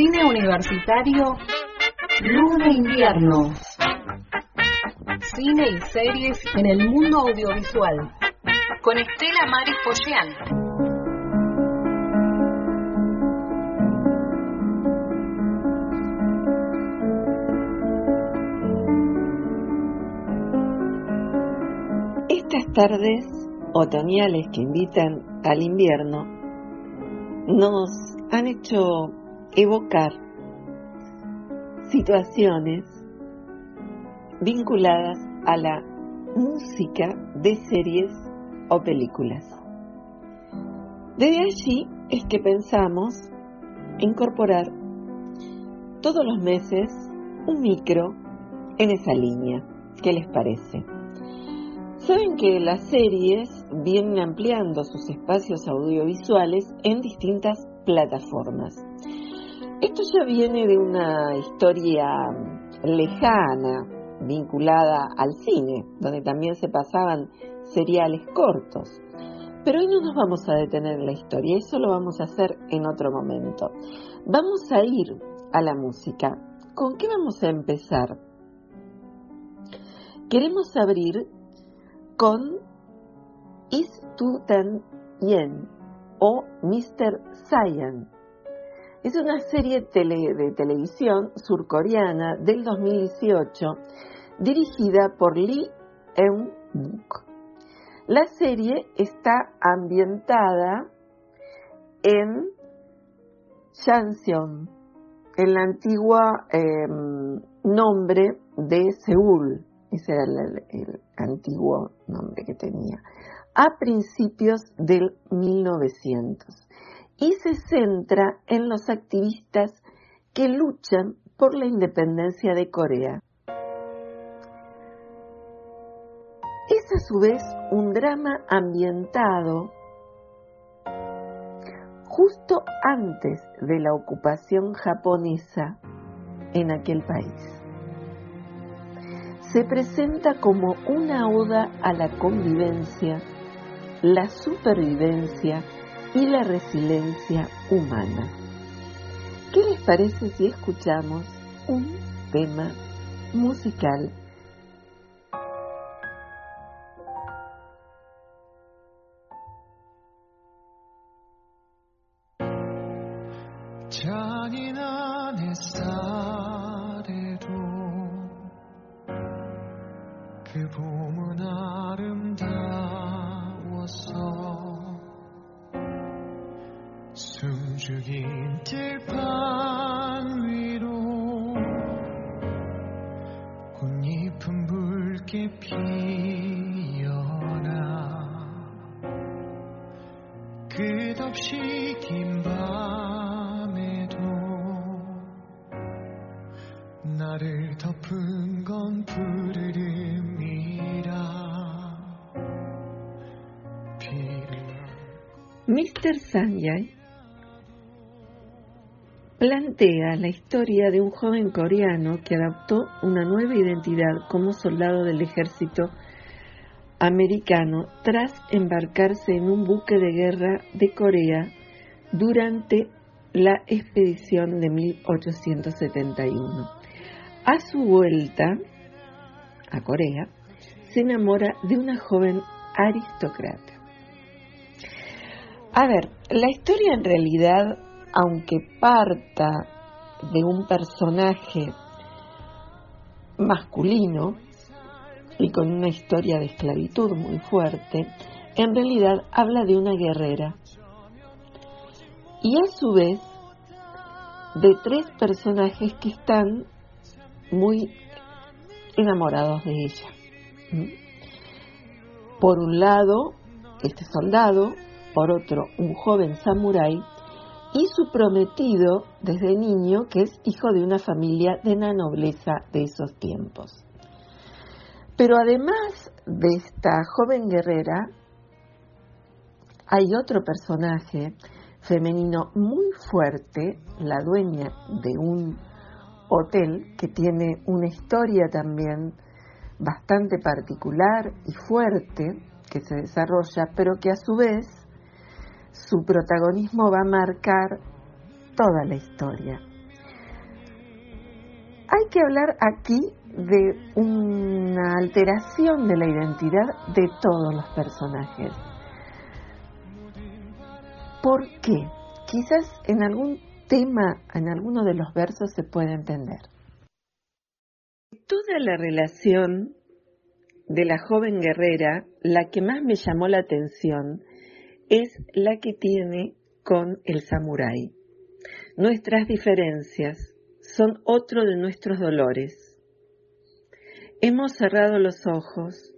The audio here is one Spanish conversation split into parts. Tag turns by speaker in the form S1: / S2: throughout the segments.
S1: Cine universitario Luz de invierno. Cine y series en el mundo audiovisual. Con Estela Maris Pollán.
S2: Estas tardes otoñales que invitan al invierno nos han hecho evocar situaciones vinculadas a la música de series o películas. Desde allí es que pensamos incorporar todos los meses un micro en esa línea. ¿Qué les parece? Saben que las series vienen ampliando sus espacios audiovisuales en distintas plataformas. Esto ya viene de una historia lejana vinculada al cine, donde también se pasaban seriales cortos. Pero hoy no nos vamos a detener en la historia, eso lo vamos a hacer en otro momento. Vamos a ir a la música. ¿Con qué vamos a empezar? Queremos abrir con Is Yen o Mr. Cyan. Es una serie de televisión surcoreana del 2018 dirigida por Lee Eun-buk. La serie está ambientada en Shanseong, el antiguo em, nombre de Seúl, ese era el, antiguo nombre que tenía, a principios del 1900 y se centra en los activistas que luchan por la independencia de Corea. Es a su vez un drama ambientado justo antes de la ocupación japonesa en aquel país se presenta como una oda a la convivencia, la supervivencia y la resiliencia humana. ¿Qué les parece si escuchamos un tema musical. Plantea la historia de un joven coreano que adoptó una nueva identidad como soldado del ejército americano tras embarcarse en un buque de guerra de Corea durante la expedición de 1871. A su vuelta a Corea, se enamora de una joven aristócrata. A ver, la historia en realidad, aunque parta de un personaje masculino y con una historia de esclavitud muy fuerte, en realidad habla de una guerrera y a su vez de tres personajes que están muy enamorados de ella. ¿Mm? Por un lado, este soldado, por otro, un joven samurái y su prometido desde niño, que es hijo de una familia de la nobleza de esos tiempos. Pero además de esta joven guerrera, hay otro personaje femenino muy fuerte, la dueña de un hotel que tiene una historia también bastante particular y fuerte que se desarrolla, pero que a su vez su protagonismo va a marcar toda la historia. hay que hablar aquí de una alteración de la identidad de todos los personajes. ¿Por qué? Quizás en algún tema, en alguno de los versos se puede entender. Toda la relación de la joven guerrera, la que más me llamó la atención es la que tiene con el samurái. Nuestras diferencias son otro de nuestros dolores. Hemos cerrado los ojos.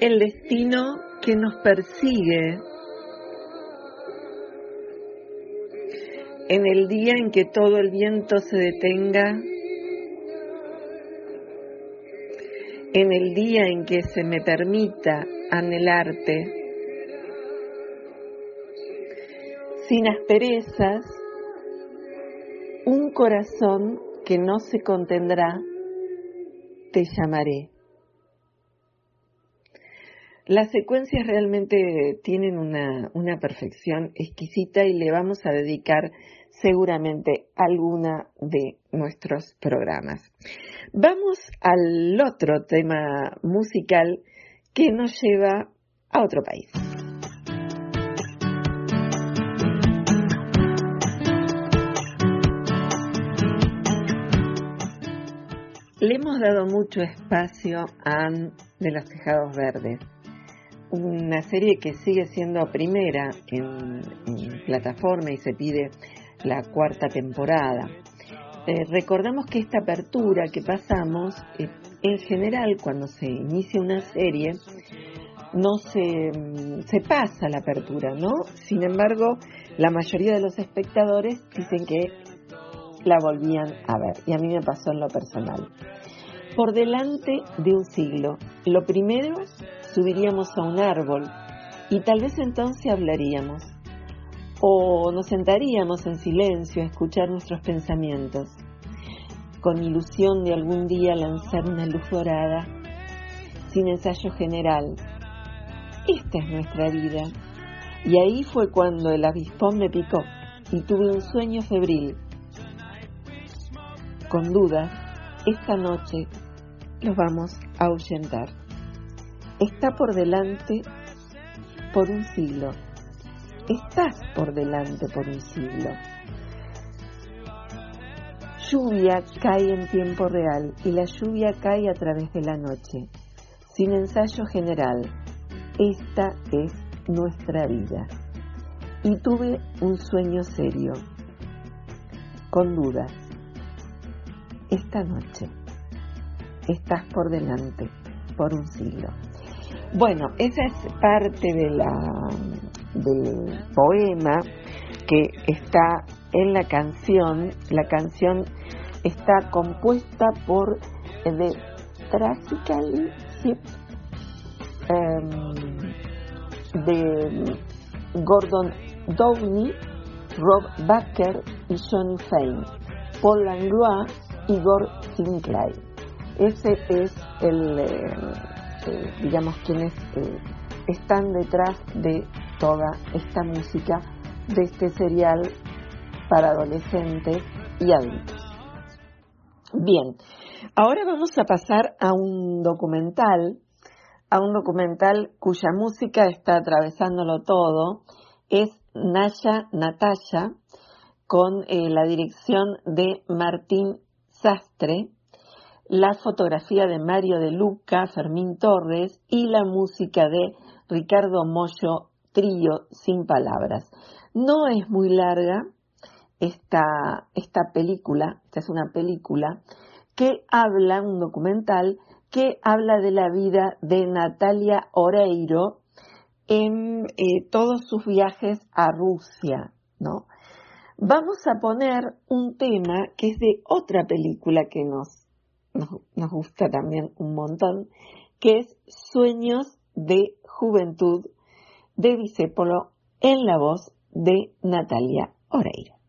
S2: El destino que nos persigue en el día en que todo el viento se detenga, en el día en que se me permita anhelarte, sin asperezas, un corazón que no se contendrá, te llamaré. Las secuencias realmente tienen una, una, perfección exquisita y le vamos a dedicar seguramente alguna de nuestros programas. Vamos al otro tema musical que nos lleva a otro país. Le hemos dado mucho espacio a Anne de los Tejados Verdes, una serie que sigue siendo primera en, plataforma y se pide la cuarta temporada. Eh, recordamos que esta apertura que pasamos, eh, en general cuando se inicia una serie, no se, mm, se pasa la apertura, ¿no? Sin embargo, la mayoría de los espectadores dicen que la volvían a ver. Y a mí me pasó en lo personal. Por delante de un siglo, lo primero, subiríamos a un árbol y tal vez entonces hablaríamos. O nos sentaríamos en silencio a escuchar nuestros pensamientos, con ilusión de algún día lanzar una luz dorada, sin ensayo general. Esta es nuestra vida. Y ahí fue cuando el avispón me picó y tuve un sueño febril con duda, esta noche los vamos a ahuyentar. Está por delante por un siglo. Estás por delante por un siglo. Lluvia cae en tiempo real y la lluvia cae a través de la noche. Sin ensayo general, esta es nuestra vida. Y tuve un sueño serio, con dudas esta noche. Estás por delante, por un siglo. Bueno, esa es parte de la, del poema que está en la canción. La canción está compuesta por The Tragical Ship em, de Gordon Downey, Rob Baker y Johnny Fane. Paul Langlois Igor Sinclair. Ese es el, eh, eh, digamos, quienes eh, están detrás de toda esta música de este serial para adolescentes y adultos. Bien, ahora vamos a pasar a un documental, a un documental cuya música está atravesándolo todo, es Naya Natasha, con la dirección de Martín Sastre, la fotografía de Mario de Luca, Fermín Torres y la música de Ricardo Mollo, Trío sin palabras. No es muy larga esta, esta película, esta es una película que habla, un documental, que habla de la vida de Natalia Oreiro en eh, todos sus viajes a Rusia, ¿no? vamos a poner un tema que es de otra película que nos, nos, gusta también un montón, que es Sueños de Juventud de Disépolo en la voz de Natalia Oreiro.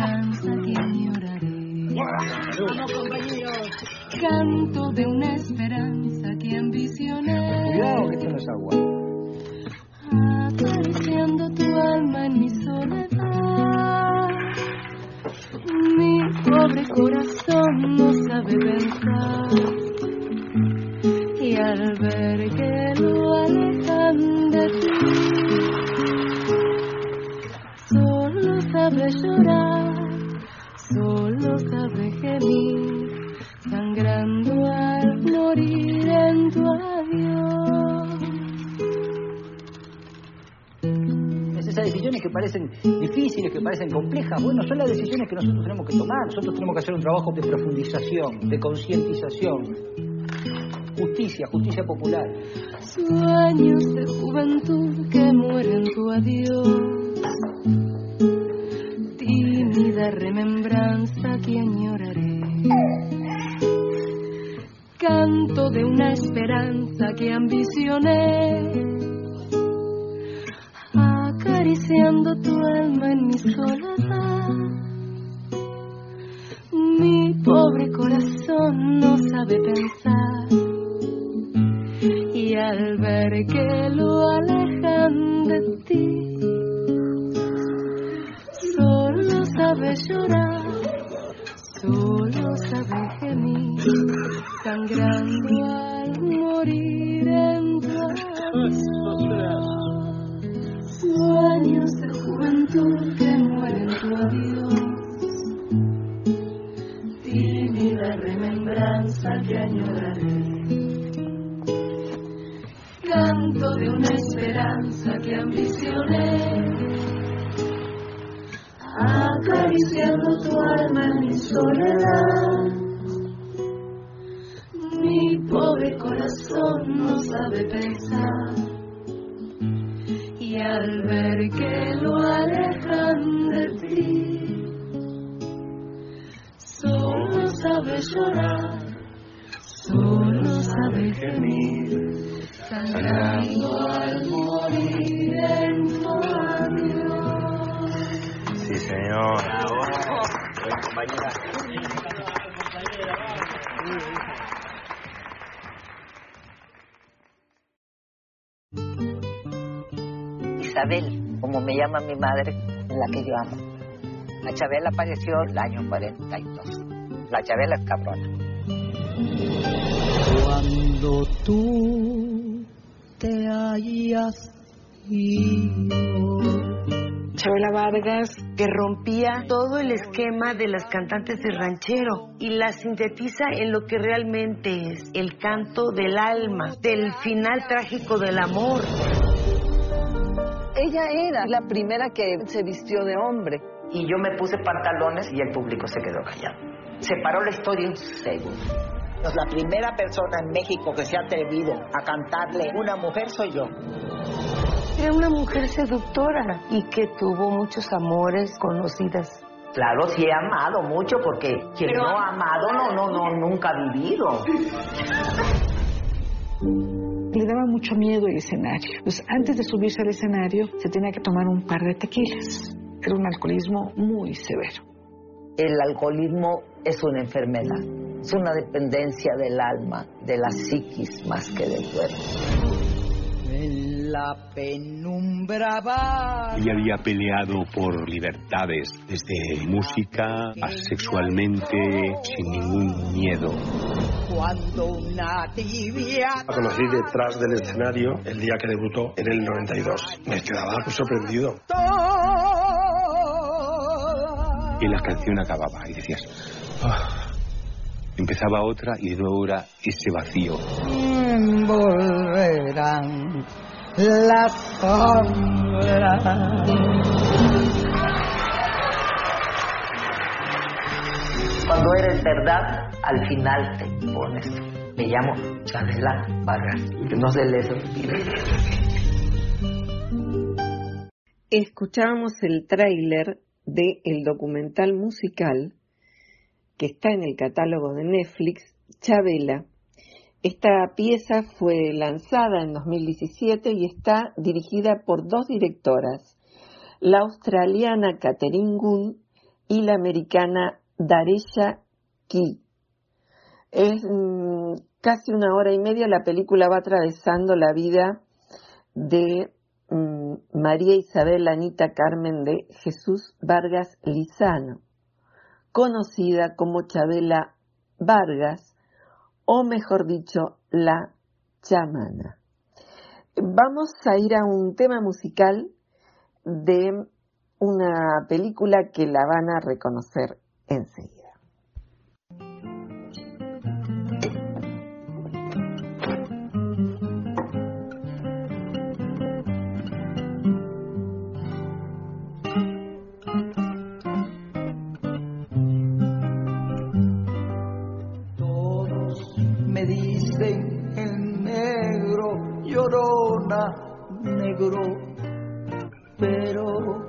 S3: Que añoraré. Canto de una esperanza que ambicioné.
S4: Cuidado que esto no es agua.
S3: Acariciando tu alma en mi soledad. Mi pobre corazón no sabe pensar. Y al ver que
S4: parecen difíciles, que parecen complejas. Bueno, son las decisiones que nosotros tenemos que tomar. Nosotros tenemos que hacer un trabajo de profundización, de concientización. Justicia, justicia popular.
S3: Sueños de juventud que mueren tu adiós. Tímida remembranza que añoraré. Canto de una esperanza que ambicioné. Acariciando tu alma en mi soledad. Mi pobre corazón no sabe pensar y al ver que lo alejan de ti, al ver que lo alejan de ti, solo sabe llorar, solo sabe gemir sangrando al
S5: Isabel, como me llama mi madre, la que yo amo. La Chabela apareció el año 42. La Chabela es cabrona.
S6: Cuando tú te hayas ido.
S7: Chabela Vargas, que rompía todo el esquema de las cantantes de ranchero y la sintetiza en lo que realmente es el canto del alma, del final trágico del amor.
S2: Ella era la primera que se vistió de hombre.
S5: Y yo me puse pantalones y el público se quedó callado. Se paró la historia en un segundo. La primera persona en México que se ha atrevido a cantarle una mujer soy yo.
S7: Era una mujer seductora y que tuvo muchos amores conocidas.
S5: Claro, sí he amado mucho porque quien no ha amado no, no, no, nunca ha vivido.
S8: Le daba mucho miedo el escenario. Pues antes de subirse al escenario se tenía que tomar un par de tequilas. Era un alcoholismo muy severo.
S5: El alcoholismo es una enfermedad, es una dependencia del alma, de la psiquis más que del cuerpo.
S6: La penumbra va.
S9: Ella había peleado por libertades, desde música a sexualmente, sin ningún miedo.
S6: Cuando una tibia.
S10: La conocí detrás del escenario el día que debutó en el 92. Me quedaba sorprendido.
S9: Y la canción acababa y decías, "Ah". empezaba otra y de nuevo era ese vacío.
S6: Volverán las sombras.
S5: Cuando eres verdad, al final te pones. Me llamo Chabela Vargas, que no se les olvide.
S2: Escuchábamos el tráiler del el documental musical que está en el catálogo de Netflix, Chabela. Esta pieza fue lanzada en 2017 y está dirigida por dos directoras, la australiana Catherine Gunn y la americana Daresha Key. Es mm, casi una hora y media, la película va atravesando la vida de mm, María Isabel Anita Carmen de Jesús Vargas Lizano, conocida como Chabela Vargas, o mejor dicho, la chamana. Vamos a ir a un tema musical de una película que la van a reconocer enseguida.
S6: Pero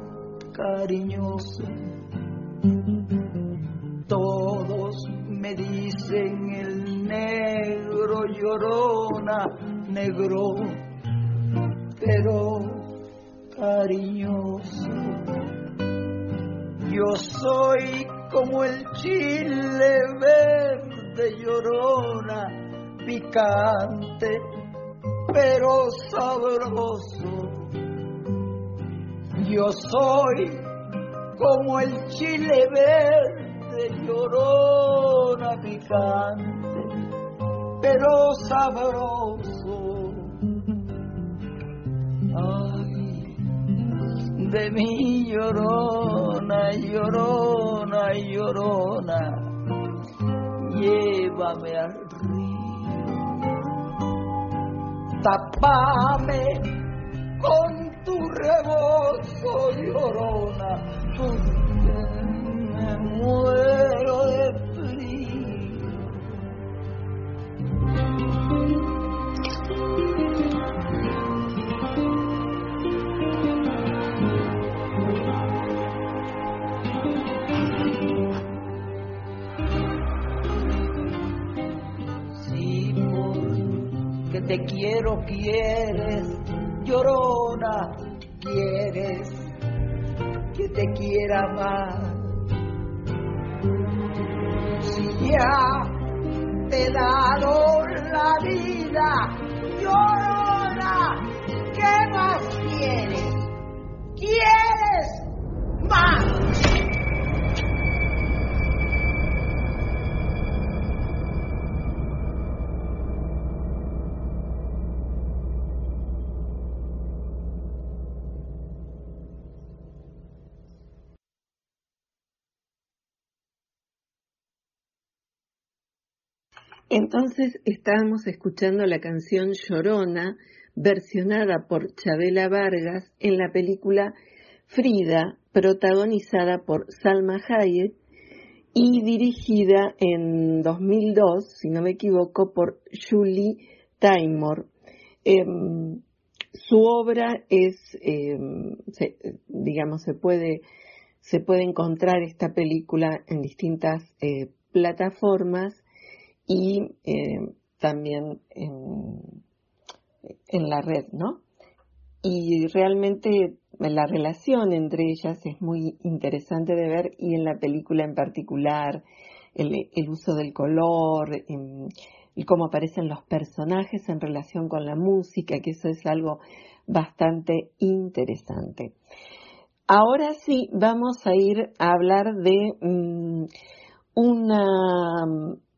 S6: cariñoso. Todos me dicen el negro, llorona, negro, soy como el chile verde, llorona, picante, pero sabroso. Ay, de mi llorona, llorona, llorona, llévame al río, tapame con rebozo, llorona, me muero de te quiero, quieres, llorona, quieres que te quiera más. Si ya te he dado la vida, llorona,
S2: Entonces estábamos escuchando la canción Llorona, versionada por Chabela Vargas en la película Frida, protagonizada por Salma Hayek y dirigida en 2002, si no me equivoco, por Julie Taymor. Em, su obra es, em, digamos, se puede, se puede encontrar esta película en distintas eh, plataformas y eh, también en, en la red, ¿no? Y realmente la relación entre ellas es muy interesante de ver y en la película en particular el, el uso del color em, y cómo aparecen los personajes en relación con la música, que eso es algo bastante interesante. Ahora sí, vamos a ir a hablar de mm, una,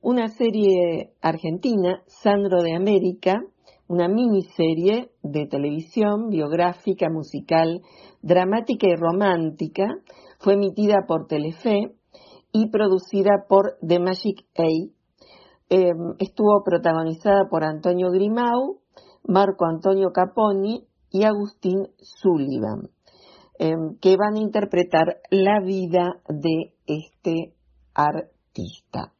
S2: una serie argentina, Sandro de América, una miniserie de televisión biográfica, musical, dramática y romántica. Fue emitida por Telefe y producida por The Magic A. Eh, estuvo protagonizada por Antonio Grimau, Marco Antonio Caponi y Agustín Sullivan, eh, que van a interpretar la vida de este artista.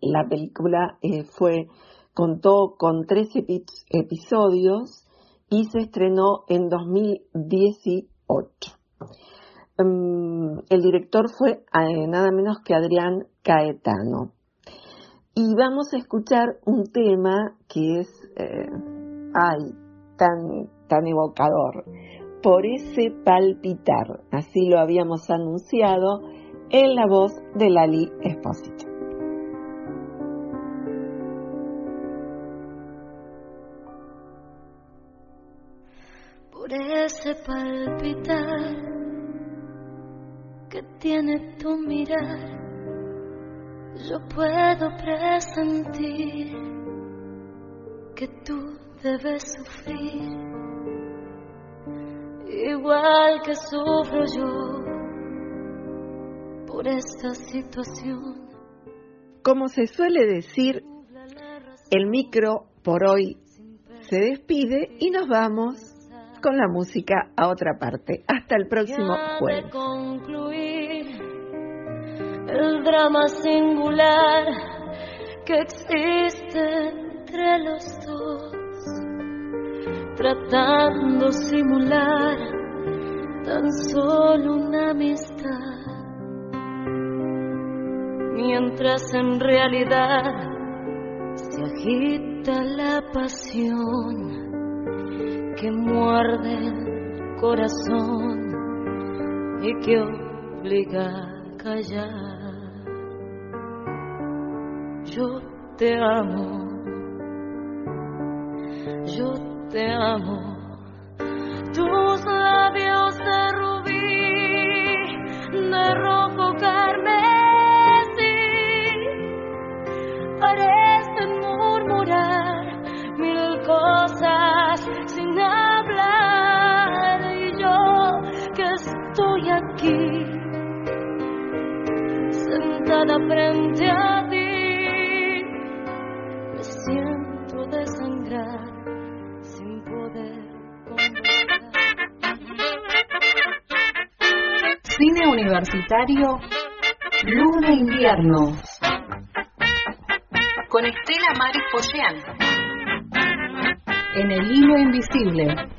S2: La película eh, fue contó con tres episodios y se estrenó en 2018. Mm, el director fue eh, nada menos que Adrián Caetano. Y vamos a escuchar un tema que es, eh, ay, tan, tan evocador. Por ese palpitar, así lo habíamos anunciado en la voz de Lali Espósito.
S3: Palpitar que tiene tu mirar, yo puedo presentir que tú debes sufrir, igual que sufro yo por esta situación.
S2: Como se suele decir, el micro por hoy se despide y nos vamos con la música a otra parte. Hasta el próximo jueves.
S3: concluir el drama singular que existe entre los dos, tratando simular tan solo una amistad, mientras en realidad se agita la pasión que muerde el corazón y que obliga a callar. Yo te amo, yo te amo. Tus labios
S1: universitario, Luna Invierno. Con Estela Maris Pollán. En el hilo invisible.